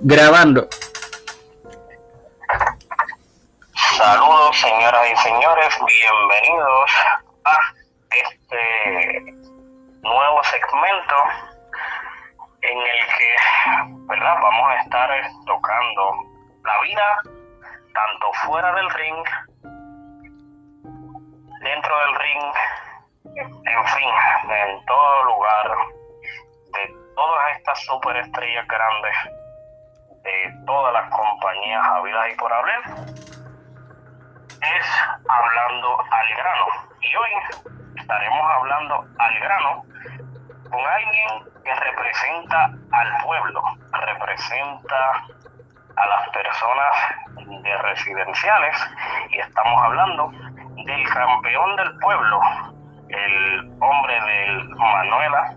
Grabando. Saludos señoras y señores, bienvenidos a este nuevo segmento en el que ¿verdad? vamos a estar tocando la vida tanto fuera del ring, dentro del ring, en fin, en todo lugar, de todas estas superestrellas grandes, de todas las compañías habidas y por haber, es hablando al grano. Y hoy estaremos hablando al grano con alguien que representa al pueblo, representa a las personas de residenciales y estamos hablando del campeón del pueblo, el hombre del Manuela,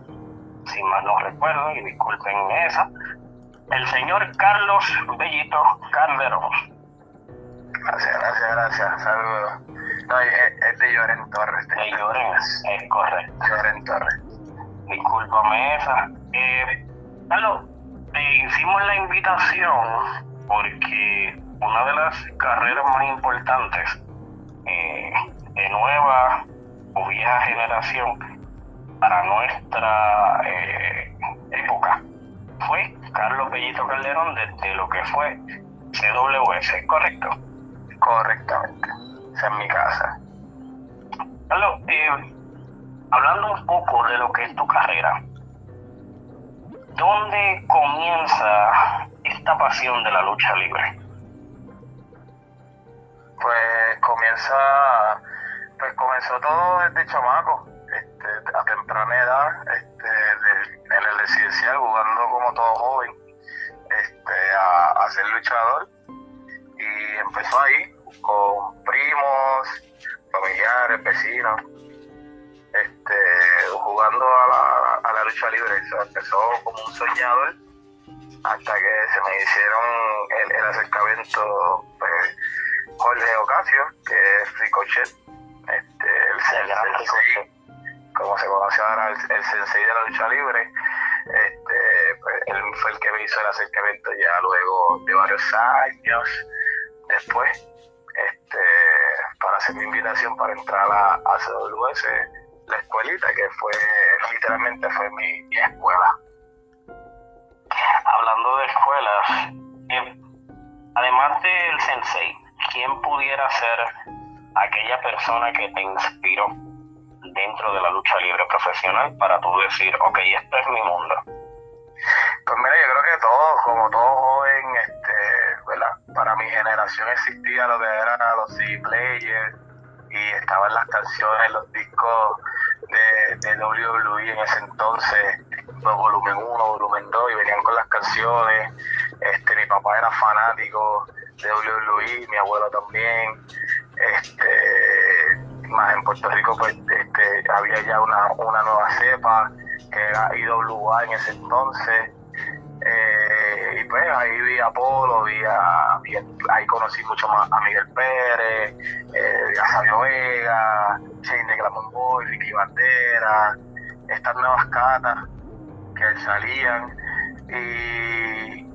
si mal no recuerdo, y disculpen esa, el señor Carlos Bellito Calderón. Gracias, gracias, gracias. Saludos. No, es, de Lloren Torres. De Lloren, es correcto. Lloren Torres. Discúlpame esa. Eh, Carlos, te hicimos la invitación porque una de las carreras más importantes eh, de nueva o vieja generación para nuestra eh, época fue Carlos Bellito Calderón desde lo que fue CWS, ¿correcto? Correctamente, esa es mi casa. Carlos, eh, hablando un poco de lo que es tu carrera, ¿dónde comienza esta pasión de la lucha libre? Pues comienza, pues comenzó todo desde chamaco, este, a temprana edad, este, en el residencial, a, ser luchador. Y empezó ahí, con primos, familiares, vecinos, este, jugando a la, a la lucha libre. empezó como un soñador hasta que se me hicieron el, acercamiento pues, Jorge Ocasio, que es Ricochet, este, el sensei, como se conoce ahora, el, sensei de la lucha libre. Este, él fue el que me hizo el acercamiento ya luego de varios años después, este, para hacer mi invitación para entrar a, a CWS, la escuelita, que fue literalmente fue mi escuela hablando de escuelas, eh, además del sensei, ¿quién pudiera ser aquella persona que te inspiró dentro de la lucha libre profesional para tú decir, ok, esto es mi mundo? Pues mira, yo creo que todos, como todo joven, este, ¿verdad? para mi generación existía lo que eran los CD players y estaban las canciones, los discos de, de WWE en ese entonces, volumen 1, volumen 2, y venían con las canciones. Este, mi papá era fanático de WWE, mi abuelo también. Este, más en Puerto Rico pues este, había ya una, una nueva cepa que era IWA en ese entonces. Eh, y pues ahí vi a Apolo, vi a, ahí conocí mucho más a Miguel Pérez, eh, a Sabio Vega, Shane de Glamon Boy, Ricky Bandera, estas nuevas catas que salían. Y,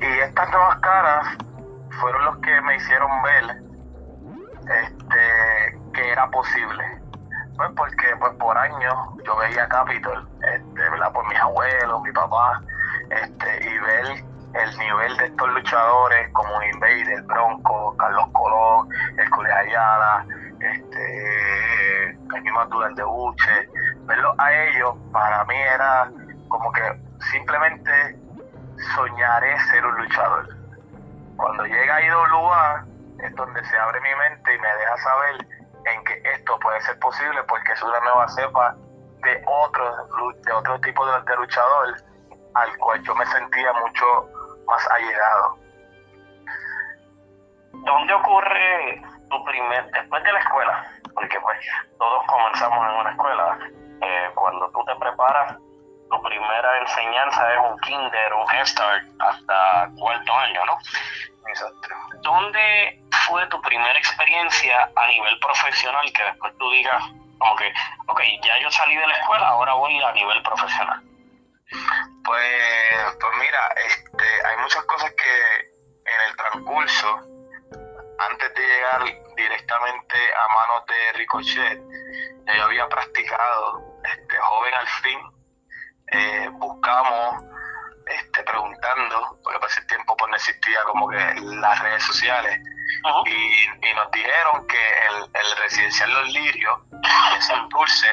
y estas nuevas caras fueron los que me hicieron ver este que era posible. Pues porque pues por años yo veía Capitol este verdad por mis abuelos mi papá este y ver el nivel de estos luchadores como Invader, Bronco, Carlos Colón, el Ayala, este, el mismo de Buche, verlo a ellos para mí era como que simplemente soñaré ser un luchador. Cuando llega a IWA es donde se abre mi mente y me deja saber en que esto puede ser posible porque es una nueva cepa de otro, de otro tipo de, luchador al cual yo me sentía mucho más allegado. ¿Dónde ocurre tu primer, después de la escuela? Porque pues todos comenzamos en una escuela. Eh, cuando tú te preparas tu primera enseñanza es un kinder, un head start hasta cuarto año, ¿no? Exacto. ¿Dónde fue tu primera experiencia a nivel profesional que después tú digas, como que, ok, ya yo salí de la escuela, ahora voy a nivel profesional? Pues, pues mira, este, hay muchas cosas que en el transcurso, antes de llegar directamente a manos de Ricochet, yo había practicado, este joven al fin, eh, buscamos este, preguntando, porque para ese tiempo pues no existía como que las redes sociales, y, nos dijeron que el, el residencial Los Lirios en Santurce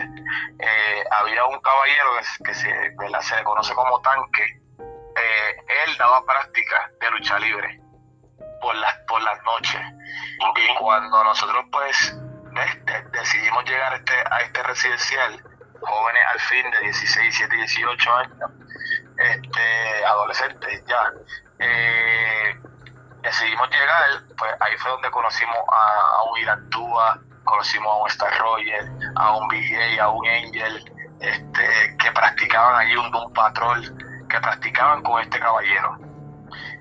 eh, había un caballero que, se, le conoce como tanque, eh, él daba práctica de lucha libre por las, por las noches. Y cuando nosotros pues decidimos llegar a este, a este residencial, jóvenes al fin de 16, 17, 18 años, este, adolescentes ya, eh, decidimos llegar, pues ahí fue donde conocimos a, un Irán conocimos a un Star Roger, a un BJ, a un Angel, este, que practicaban allí un Doom Patrol, que practicaban con este caballero.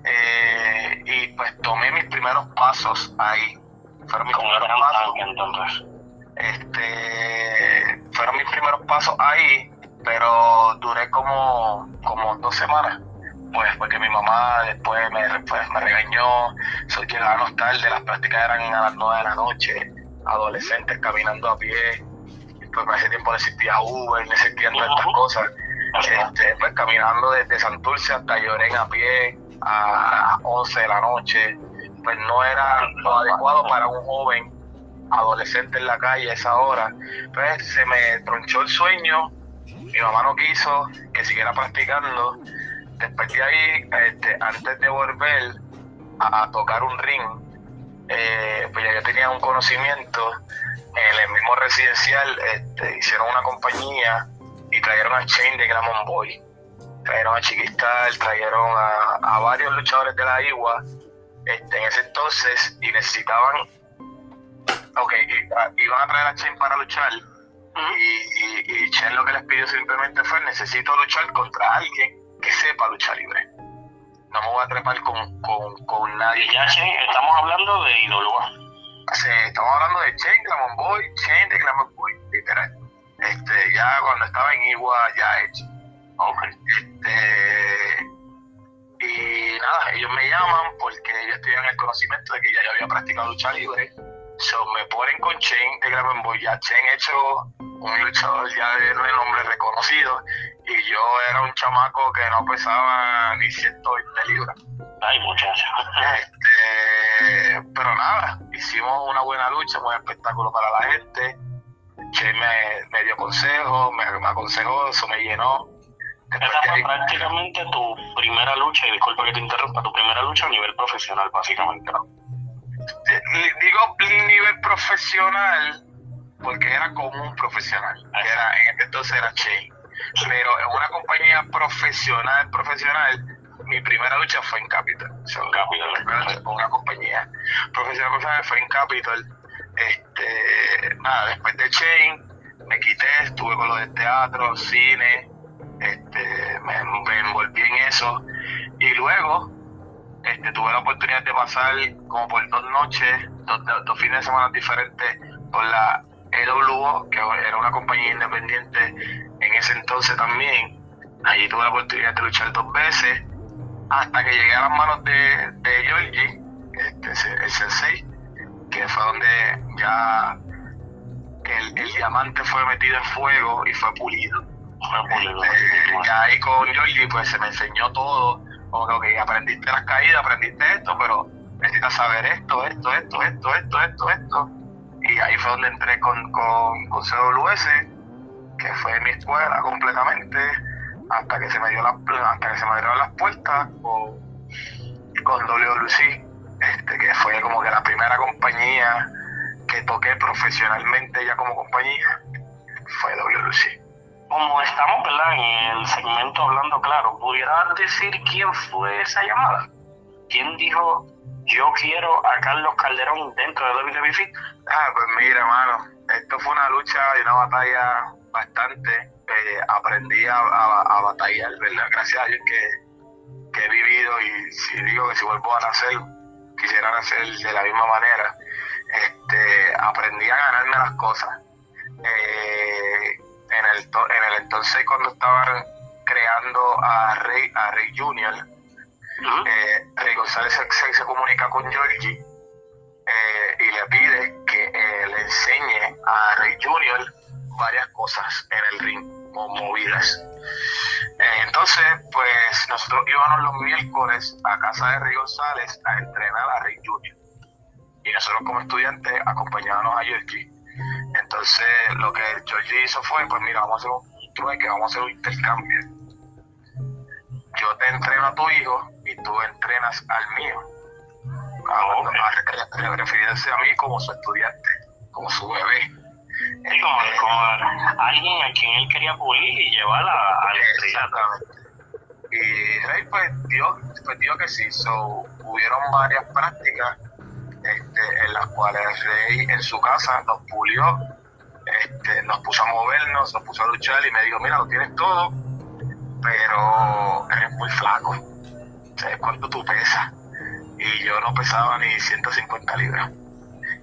Eh, y pues tomé mis primeros pasos ahí. Fueron mis primeros pasos. entonces. Este, fueron mis primeros pasos ahí, pero duré como, como dos semanas pues porque mi mamá después me, me regañó, soy llegábamos tarde, las prácticas eran a las 9 de la noche, adolescentes caminando a pie, pues para ese tiempo no existía Uber, no existían todas estas cosas, este, pues caminando desde Santurce hasta Llorén a pie a 11 de la noche, pues no era lo adecuado para un joven adolescente en la calle a esa hora, pues se me tronchó el sueño, mi mamá no quiso que siguiera practicando, después de ahí, este, antes de volver a, tocar un ring, eh, pues ya yo tenía un conocimiento en el mismo residencial, este, hicieron una compañía y trajeron a Chain de Glamon Boy, trajeron a Chiquistal, trajeron a, varios luchadores de la IWA este, en ese entonces y necesitaban, ok, iban a traer a Chain para luchar. Y, y, Chen lo que les pidió simplemente fue necesito luchar contra alguien que sepa lucha libre. No me voy a trepar con, con, con nadie. Y ya, estamos hablando de Idolua. Sí, estamos hablando de Chen, Clamon Boy, Chen de Clamon Boy, literal. Este, ya cuando estaba en Igua, ya hecho. Okay. Este, y nada, ellos me llaman porque ellos tienen el conocimiento de que ya yo había practicado lucha libre. So, me ponen con Chen de Clamon Boy, ya Chen hecho un luchador ya de nombre reconocido y yo era un chamaco que no pesaba ni 120 libras. Ay, muchacho. Este, pero nada, hicimos una buena lucha, un buen espectáculo para la gente. Che me, me dio consejos, me, aconsejó, eso me llenó. Esa fue prácticamente tu primera lucha, y disculpa que te interrumpa, tu primera lucha a nivel profesional, básicamente, ¿no? Digo nivel profesional porque era como un profesional. Era, en este entonces era Che pero en una compañía profesional, profesional, mi primera lucha fue en Capital. O sea, Capital, una compañía profesional, profesional fue en Capital. Este, nada, después de Chain, me quité, estuve con lo de teatro, cine, este, me, envolví en eso. Y luego, este, tuve la oportunidad de pasar como por dos noches, dos, dos fines de semana diferentes por la EWO, que era una compañía independiente en ese entonces también. Allí tuve la oportunidad de luchar dos veces hasta que llegué a las manos de, de Georgie, este, el sensei, que fue donde ya el, el, diamante fue metido en fuego y fue pulido. Este, ya ahí con Georgie pues se me enseñó todo, como que aprendiste las caídas, aprendiste esto, pero necesitas saber esto, esto, esto, esto, esto, esto, esto. Y ahí fue donde entré con, con, con CWS que fue mi escuela completamente, hasta que se me dio la, hasta que se me abrieron las puertas con, con WLC, este, que fue como que la primera compañía que toqué profesionalmente ya como compañía, fue WLC. Como estamos ¿verdad? en el segmento hablando claro, ¿pudieras decir quién fue esa llamada? ¿Quién dijo yo quiero a Carlos Calderón dentro de WWE? Ah, pues mira, hermano, esto fue una lucha y una batalla bastante, eh, aprendí a, a, batallar, ¿verdad? Gracias a Dios que, he vivido y si digo que si vuelvo a nacer, quisiera nacer de la misma manera. Este, aprendí a ganarme las cosas. Eh, en, el en el entonces cuando estaban creando a Rey, a Rey Junior, Rey González se, comunica con Georgie y le pide que le enseñe a Rey Junior varias cosas en el ring, movidas. Entonces, pues nosotros íbamos los miércoles a casa de Rey González a entrenar a Rey Junior. Y nosotros como estudiantes acompañábamos a Georgie. Entonces, lo que Georgie hizo fue, pues mira, vamos a hacer un trueque, vamos a hacer un intercambio. Yo te entreno a tu hijo y tú entrenas al mío. A, okay. a, referirse a mí como su estudiante, como su bebé. Sí, como, alguien a quien él quería pulir y llevar a, la Exactamente. Y Rey pues dio, pues dio que sí, so, hubieron varias prácticas este, en las cuales Rey en su casa nos pulió, este, nos puso a movernos, nos puso a luchar y me dijo, mira, lo tienes todo, pero eres muy flaco. ¿Sabes cuánto tú pesas? Y yo no pesaba ni 150 libras.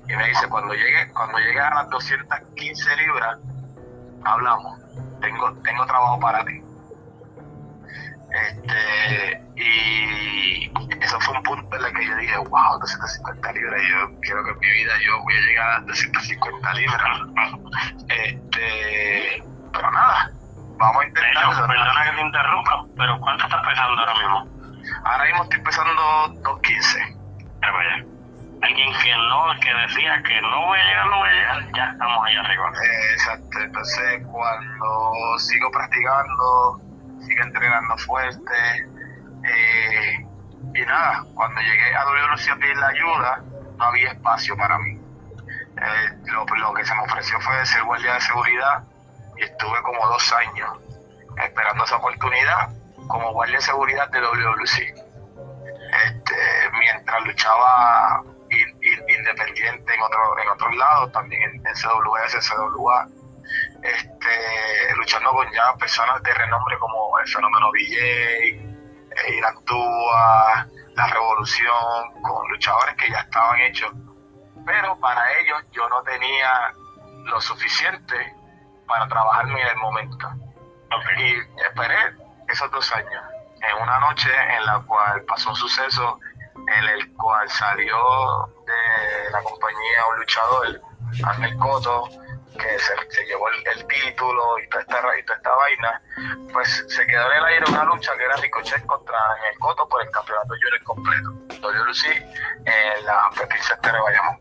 Y me dice, cuando llegue, cuando llegue a las 215 libras, hablamos. Tengo, tengo trabajo para ti. Este, y eso fue un punto en el que yo dije, wow, 250 libras, yo quiero que en mi vida yo voy a llegar a 250 libras. Este, pero nada, vamos a intentar. perdona que te interrumpa, pero ¿cuánto estás pesando ahora mismo? Ahora mismo estoy pesando 215. Pero vaya alguien que no, que decía que no voy a llegar, no voy a llegar, ya estamos ahí arriba. Exacto, entonces cuando sigo practicando, sigo entrenando fuerte, eh, y nada, cuando llegué a WC a pedir la ayuda, no había espacio para mí. Eh, lo, lo, que se me ofreció fue ser guardia de seguridad y estuve como dos años esperando esa oportunidad como guardia de seguridad de WC. Este, mientras luchaba independiente en otro, en otros lados, también en, CWS, CWA, este, luchando con ya personas de renombre como el fenómeno VJ, eh, Irán La Revolución, con luchadores que ya estaban hechos. Pero para ellos yo no tenía lo suficiente para trabajarme en el momento. Y esperé esos dos años. En una noche en la cual pasó un suceso en el cual salió de la compañía un luchador, Ángel Coto, que se, llevó el, título y toda, esta, esta vaina, pues se quedó en el aire una lucha que era Ricochet contra Ángel Coto por el campeonato junior completo. WC en la Princesa de Bayamón.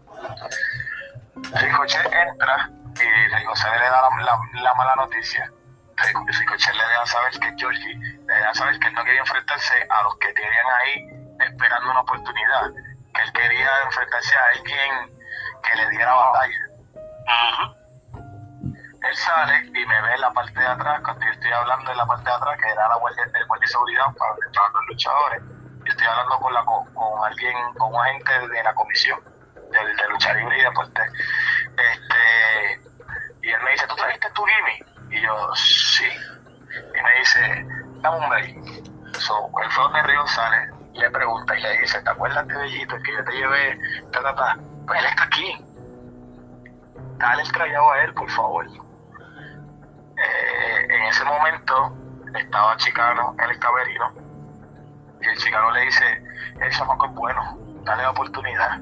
Ricochet entra y Ricochet le da la, la, mala noticia. Ricochet le deja saber que Georgie, le deja saber que él no quería enfrentarse a los que tenían ahí esperando una oportunidad, que él quería enfrentarse a alguien que le diera batalla. Él sale y me ve en la parte de atrás, cuando yo estoy hablando en la parte de atrás, que era la guardia, el guardia de seguridad para entrar los luchadores, yo estoy hablando con, la, con, alguien, con un agente de la comisión de, de lucha libre y deporte. Este, y él me dice, ¿tú trajiste tu gimme? Y yo, sí. Y me dice, dame un mail. So, él fue donde Río sale, le pregunta y le dice, ¿te acuerdas de Bellito, que yo te llevé? Ta, Pues él está aquí. Dale el trayado a él, por favor. Eh, en ese momento estaba Chicano en el caberino y el Chicano le dice, el chamaco es bueno, dale la oportunidad.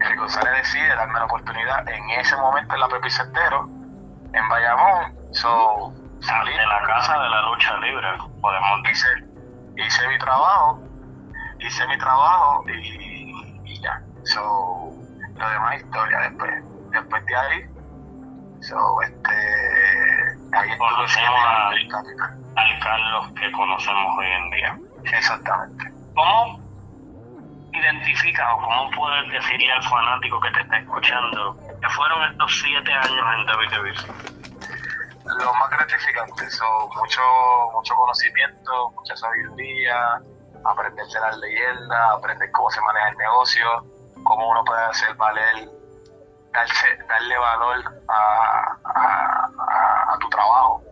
El González decide darme la oportunidad en ese momento en la Pepe en Bayamón. So, salí de la casa de la lucha libre, podemos decir hice mi trabajo, hice mi trabajo y, ya. So, lo demás historia después. Después de ahí, so, este, ahí conocemos al, al Carlos que conocemos hoy en día. Exactamente. ¿Cómo identificas o cómo puedes decirle al fanático que te está escuchando que fueron estos siete años en WWE? Lo más gratificante son mucho, mucho conocimiento, mucha sabiduría, aprender de las leyendas, aprender cómo se maneja el negocio, cómo uno puede hacer valer, darle valor a, a, tu trabajo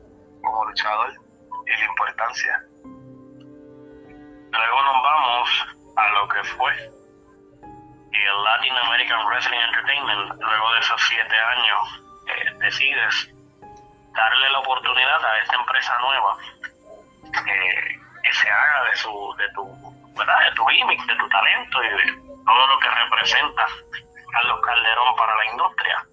como luchador y la importancia. Luego nos vamos a lo que fue el Latin American Wrestling Entertainment. Luego de esos siete años, eh, decides darle la oportunidad a esta empresa nueva. Eh, se haga de su, de tu, ¿verdad? de tu gimmick, de tu talento y de todo lo que representa Carlos Calderón para la industria.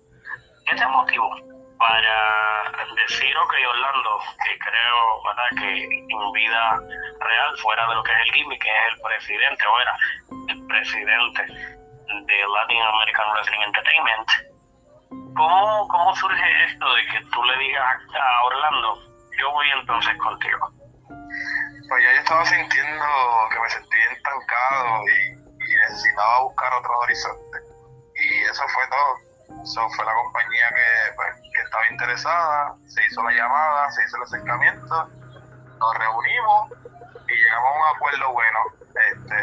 ¿Qué te motivó para decir, ok, Orlando, que creo ¿verdad? que en vida real, fuera de lo que es el gimmick, que es el presidente, o era el presidente de Latin American Wrestling Entertainment, ¿cómo, cómo surge esto de que tú le digas a Orlando, yo voy entonces contigo? Pues ya yo estaba sintiendo que me sentía estancado y, necesitaba buscar otros horizontes. Y eso fue todo. Eso fue la compañía que, pues, que estaba interesada, se hizo la llamada, se hizo el acercamiento, nos reunimos y llegamos a un acuerdo bueno. Este,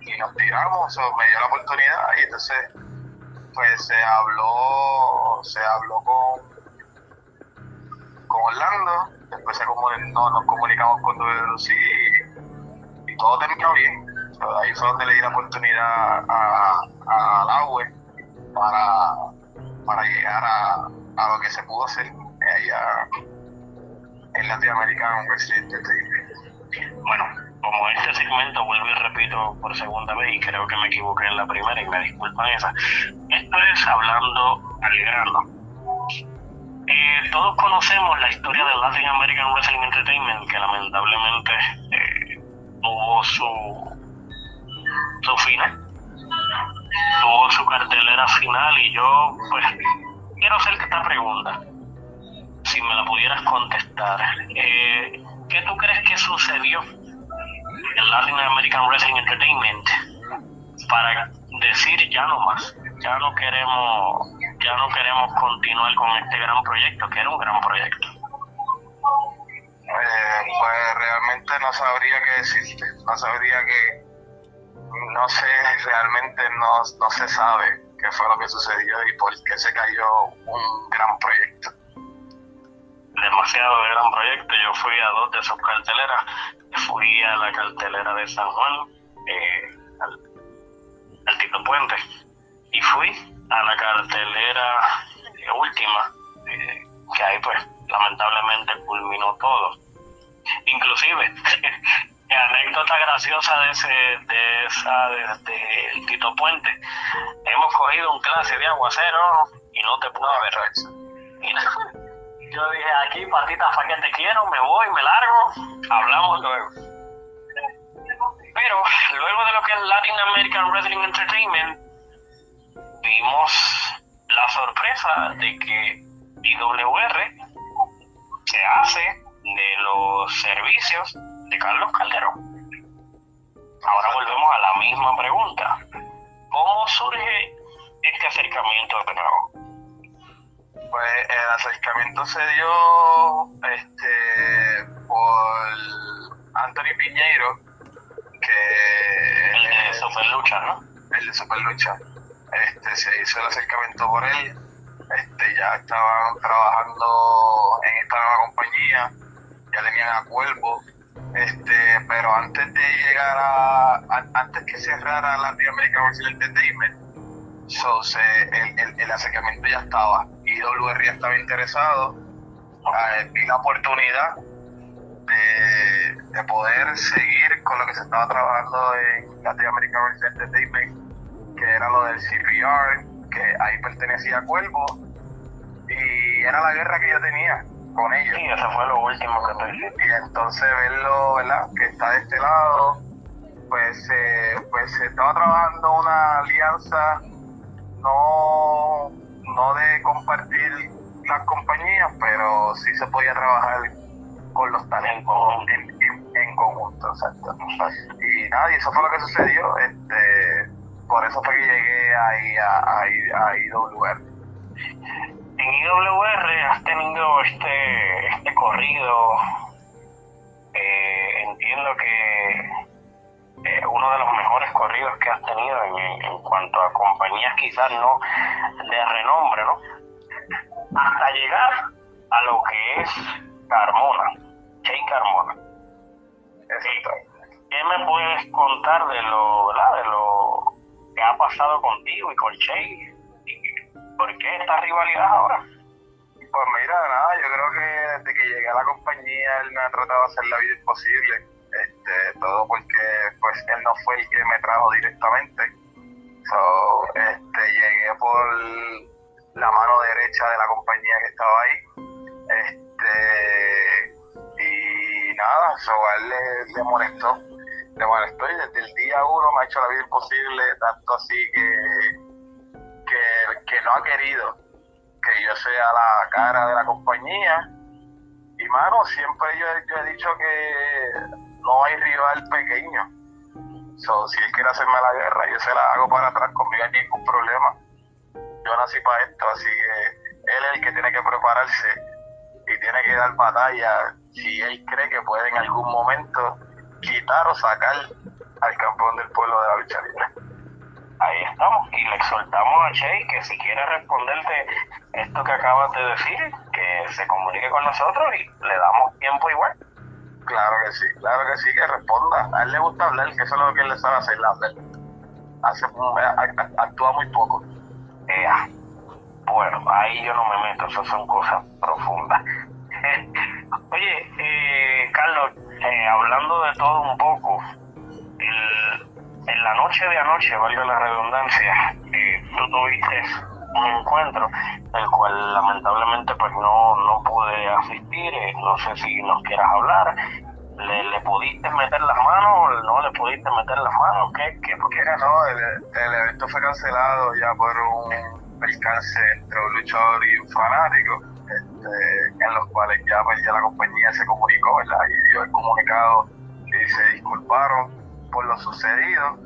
y, y nos tiramos, o me dio la oportunidad y entonces pues se habló, se habló con con Orlando, después se no, nos comunicamos con WC y, y todo terminó bien. Ahí fue donde le di la oportunidad a, a para, para llegar a, a lo que se pudo hacer allá en Latinoamerican Wrestling Entertainment. Bueno, como este segmento vuelvo y repito por segunda vez y creo que me equivoqué en la primera y me disculpan esa, esto es hablando al grano. Eh, todos conocemos la historia del Latin American Wrestling Entertainment que lamentablemente eh, tuvo su, su final, tuvo su cartelera final y yo pues quiero hacerte esta pregunta si me la pudieras contestar. Eh, ¿Qué tú crees que sucedió en Latin American Wrestling Entertainment para decir ya no más? Ya no queremos, ya no queremos continuar con este gran proyecto, que era un gran proyecto. Eh, pues realmente no sabría qué decirte, no sabría que, no sé, realmente no, no se sabe qué fue lo que sucedió y por qué se cayó un gran proyecto. Demasiado de gran proyecto. Yo fui a dos de sus carteleras. Fui a la cartelera de San Juan, eh, al, al Tito Puente, y fui a la cartelera eh, última, eh, que ahí pues lamentablemente culminó todo. Inclusive, anécdota graciosa de ese, de esa, de, de el Tito Puente, hemos cogido un clase de aguacero y no te pude ver. Yo dije, aquí patita fa que te quiero, me voy, me largo, hablamos luego. Pero luego de lo que es Latin American Wrestling Entertainment, vimos la sorpresa de que IWR se hace de los servicios de Carlos Calderón. Ahora volvemos a la misma pregunta. ¿Cómo surge este acercamiento de nuevo? Pues el acercamiento se dio este, por Anthony Piñeiro, que El de Super Lucha, ¿no? el de Superlucha. Este, se hizo el acercamiento por él. Este, ya estaban trabajando en esta nueva compañía, ya tenían a Cuervo. Este, pero antes de llegar a, a- antes que cerrara la American Wrestling Entertainment, so, se, el, el, el acercamiento ya estaba. IWR ya estaba interesado. Eh, vi la oportunidad de, de poder seguir con lo que se estaba trabajando en Latin American Wrestling Entertainment, que era lo del CPR, que ahí pertenecía a Cuervo, y era la guerra que yo tenía con ellos. Sí, eso fue lo último que. Y entonces verlo, ¿verdad? Que está de este lado, pues, eh, pues se estaba trabajando una alianza no, no de compartir las compañías, pero sí se podía trabajar con los talentos en, conjunto, exacto. Y nada, y eso fue lo que sucedió, este, por eso fue que llegué ahí a, a, a IWR. En IWR has tenido este, este corrido, eh, entiendo que uno de los mejores corridos que has tenido en, cuanto a compañías quizás no de renombre, ¿no? Hasta llegar a lo que es Carmona, Chey Carmona. Exacto. ¿Qué me puedes contar de lo, ¿verdad? de lo que ha pasado contigo y con Chey? ¿Y ¿Por qué esta rivalidad ahora? Pues mira, nada, yo creo que desde que llegué a la compañía, él me ha tratado de hacer la vida imposible, este, todo porque pues él no fue el que me trajo directamente. So, este, llegué por la mano derecha de la compañía que estaba ahí. Este, y nada, so, a él le, le molestó, le molestó y desde el día uno me ha hecho la vida imposible, tanto así que, que, no ha querido que yo sea la cara de la compañía. Y mano, siempre yo he dicho que no hay rival pequeño. So, si él quiere hacerme la guerra, yo se la hago para atrás, conmigo hay ningún problema. Yo nací para esto, así que él es el que tiene que prepararse y tiene que dar batalla si él cree que puede en algún momento quitar o sacar al campeón del pueblo de la lucha. Ahí estamos, y le exhortamos a Che que si quiere responderte esto que acabas de decir, que se comunique con nosotros y le damos tiempo igual. Claro que sí, claro que sí, que responda. A él le gusta hablar, que eso es lo que él le sabe hacer, hablar. Hace, actúa muy poco. Eh, bueno, ahí yo no me meto, eso son cosas profundas. Oye, eh, Carlos, eh, hablando de todo un poco, el, en la noche de anoche, valga la redundancia, eh, tú tuviste un encuentro, el cual lamentablemente pues no, no pude asistir, eh, no sé si nos quieras hablar, ¿Le, ¿Le, pudiste meter las manos? ¿No le pudiste meter las manos? ¿Qué? ¿Qué? Porque no, el, el, evento fue cancelado ya por un percance entre un luchador y un fanático, este, en los cuales ya, pues, ya la compañía se comunicó. Y dio el comunicado y se disculparon por lo sucedido.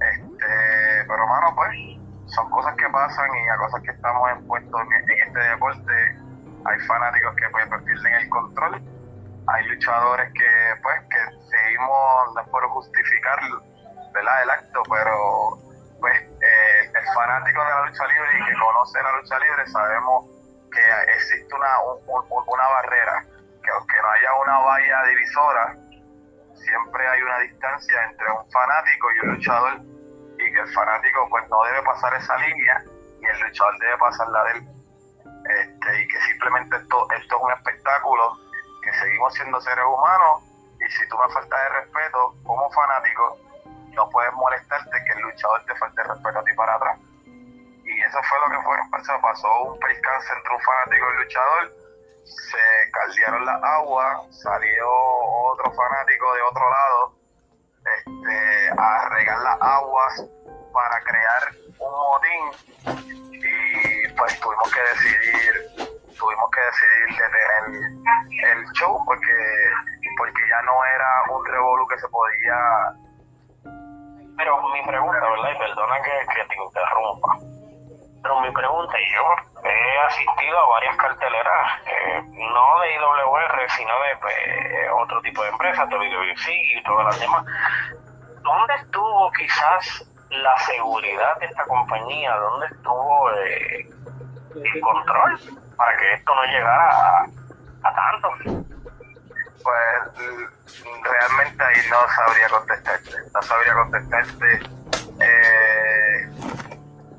Este, pero, mano, pues, son cosas que pasan y a cosas que estamos expuestos en, en este deporte. Hay fanáticos que pues, pierden el control hay luchadores que pues que seguimos no puedo justificar ¿verdad? el acto pero pues eh, el fanático de la lucha libre y que conoce la lucha libre sabemos que existe una, un, una barrera que aunque no haya una valla divisora siempre hay una distancia entre un fanático y un luchador el fanático pues no debe pasar esa línea y el luchador debe pasar la de él este, y que simplemente esto, esto es un espectáculo que seguimos siendo seres humanos y si tú me faltas de respeto como fanático, no puedes molestarte que el luchador te falte de respeto a ti para atrás. Y eso fue lo que fue, pasó, pasó un percance entre un fanático y el luchador, se caldearon las aguas, salió otro fanático de otro lado este, a regar las aguas para crear un motín y pues tuvimos que decidir tuvimos que decidir detener el, el show porque porque ya no era un revolú que se podía. Pero mi pregunta verdad y perdona que, que te interrumpa. Pero mi pregunta y yo he asistido a varias carteleras eh, no de IWR sino de otro tipo de empresas de WC y todas las demás. ¿dónde estuvo quizás la seguridad de esta compañía? ¿Dónde estuvo eh, el control? para que esto no llegara a, a tanto? Pues realmente ahí no sabría contestarte, no sabría contestarte, eh,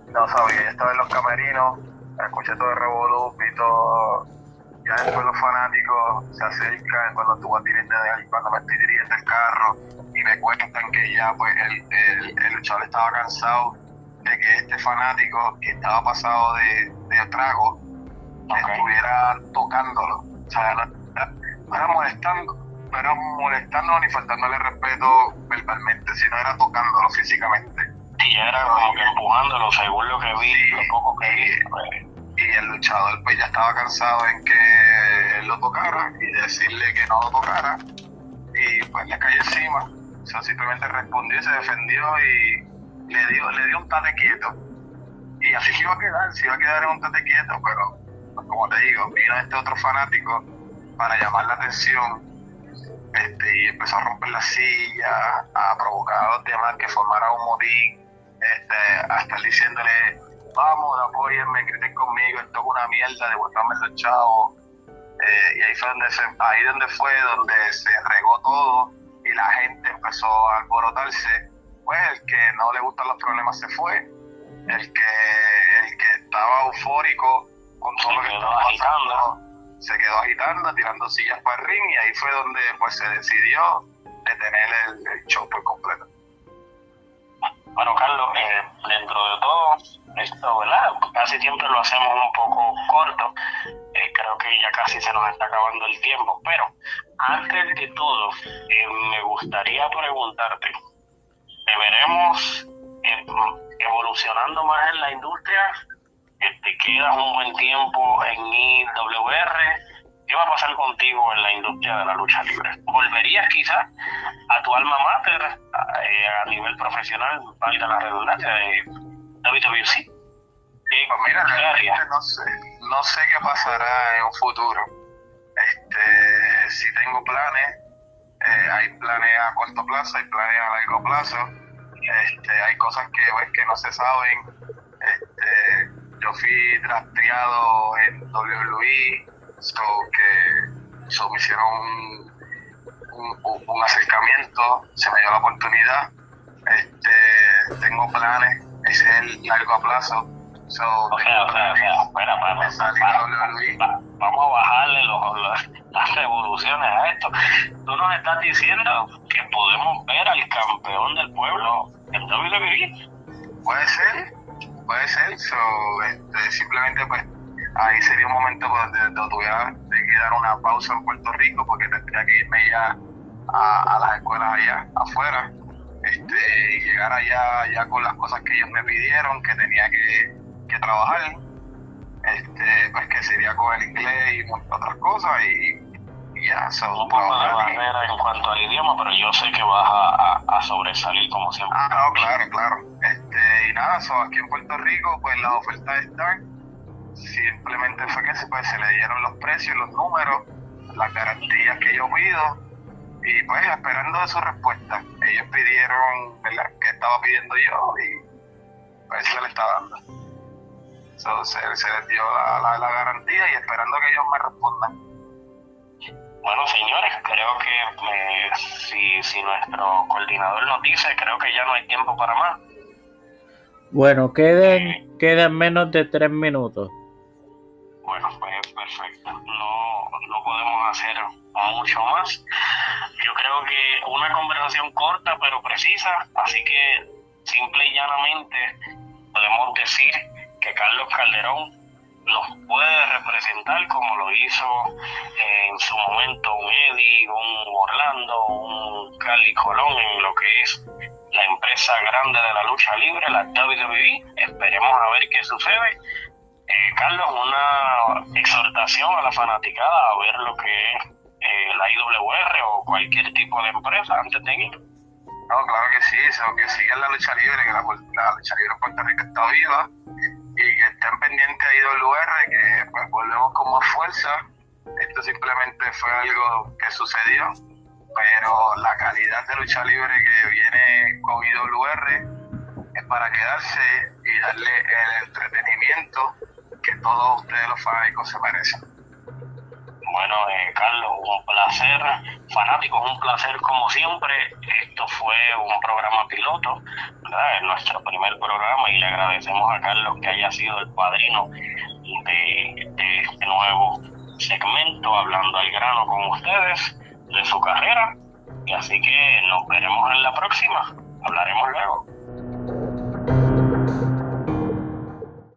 no sabría, yo estaba en los camerinos, escuché todo el revolú, vi todo, ya después los fanáticos se acercan cuando tú vas cuando me estoy dirigiendo el carro y me cuentan que ya pues el, el, el luchador estaba cansado de que este fanático que estaba pasado de, de trago estuviera tocándolo. O sea, no era, molestando, no era molestando ni faltándole respeto verbalmente, sino era tocándolo físicamente. Y era como que empujándolo, según lo que vi, lo poco que vi. Pues. Y el luchador pues ya estaba cansado en que él lo tocara y decirle que no lo tocara. Y pues le cayó encima. Simplemente respondió y se defendió y le dio, le dio un tate quieto. Y así se iba a quedar, se iba a quedar en un tate quieto, pero como te digo, vino este otro fanático para llamar la atención este, y empezó a romper la silla, a provocar a los demás que formaran un motín, este, a estar diciéndole, vamos, apóyenme, griten conmigo, esto es una mierda, devuélvame los chavos. Eh, y ahí fue donde se, ahí donde fue donde se regó todo y la gente empezó a alborotarse. Pues el que no le gustan los problemas se fue, el que, el que estaba eufórico con todo lo que estaba pasando, se quedó agitando, tirando sillas para el ring y ahí fue donde pues se decidió detener el, show por completo. Bueno, Carlos, eh, dentro de todo esto, ¿verdad? Casi siempre lo hacemos un poco corto. Eh, creo que ya casi se nos está acabando el tiempo. Pero antes de todo, eh, me gustaría preguntarte, ¿te veremos evolucionando más en la industria? ¿Te quedas un buen tiempo en IWR? ¿Qué va a pasar contigo en la industria de la lucha libre? ¿Volverías quizás a tu alma mater a, eh, nivel profesional, valga la redundancia, de WWC? Pues mira, no sé, no sé qué pasará en un futuro. Este, si tengo planes, eh, hay planes a corto plazo, hay planes a largo plazo. Este, hay cosas que, pues, que no se saben. Este, yo fui rastreado en WWE so que me hicieron un, acercamiento, se me dio la oportunidad, este, tengo planes, ese es el largo plazo. So, o sea, o sea, o sea, espera, vamos a bajarle los, las revoluciones a esto. Tú nos estás diciendo que podemos ver al campeón del pueblo en WWE. Puede ser, puede ser. So, este, simplemente pues ahí sería un momento donde, tuviera que dar una pausa en Puerto Rico porque tendría que irme ya a, las escuelas allá afuera este, y llegar allá ya con las cosas que ellos me pidieron que tenía que, trabajar este, pues que sería con el inglés y otras cosas y, ya se un poco de barrera en cuanto al idioma pero yo sé que vas a, sobresalir como siempre ah no claro claro este y nada so, aquí en Puerto Rico pues las ofertas están simplemente fue que se, pues, se le dieron los precios, los números, las garantías que yo pido y pues esperando de su respuesta. Ellos pidieron ¿verdad? qué estaba pidiendo yo y pues se le está dando. Se, les dio la, la, garantía y esperando que ellos me respondan. Bueno, señores, creo que eh, si, si nuestro coordinador nos dice, creo que ya no hay tiempo para más. Bueno, queden, eh, quedan menos de tres minutos. Bueno, pues perfecto. No, no podemos hacer mucho más. Yo creo que una conversación corta pero precisa, así que simple y llanamente podemos decir Carlos Calderón nos puede representar como lo hizo en su momento un Eddie, un Orlando, un Cali Colón en lo que es la empresa grande de la lucha libre, la WWE. Esperemos a ver qué sucede eh, Carlos, una exhortación a la fanaticada a ver lo que es eh, la IWR o cualquier tipo de empresa antes de ir. No, claro que sí, eso, que sigan la lucha libre, que la, lucha libre en Puerto Rico está viva estén pendientes a IWR, que pues volvemos con más fuerza. Esto simplemente fue algo que sucedió, pero la calidad de lucha libre que viene con IWR es para quedarse y darle el entretenimiento que todos ustedes los fanáticos se merecen. Bueno, eh, Carlos, un placer, fanáticos, un placer como siempre. Esto fue un programa piloto, ¿verdad? nuestro primer programa y le agradecemos a Carlos que haya sido el padrino de este nuevo segmento, hablando al grano con ustedes de su carrera. Y así que nos veremos en la próxima. Hablaremos luego.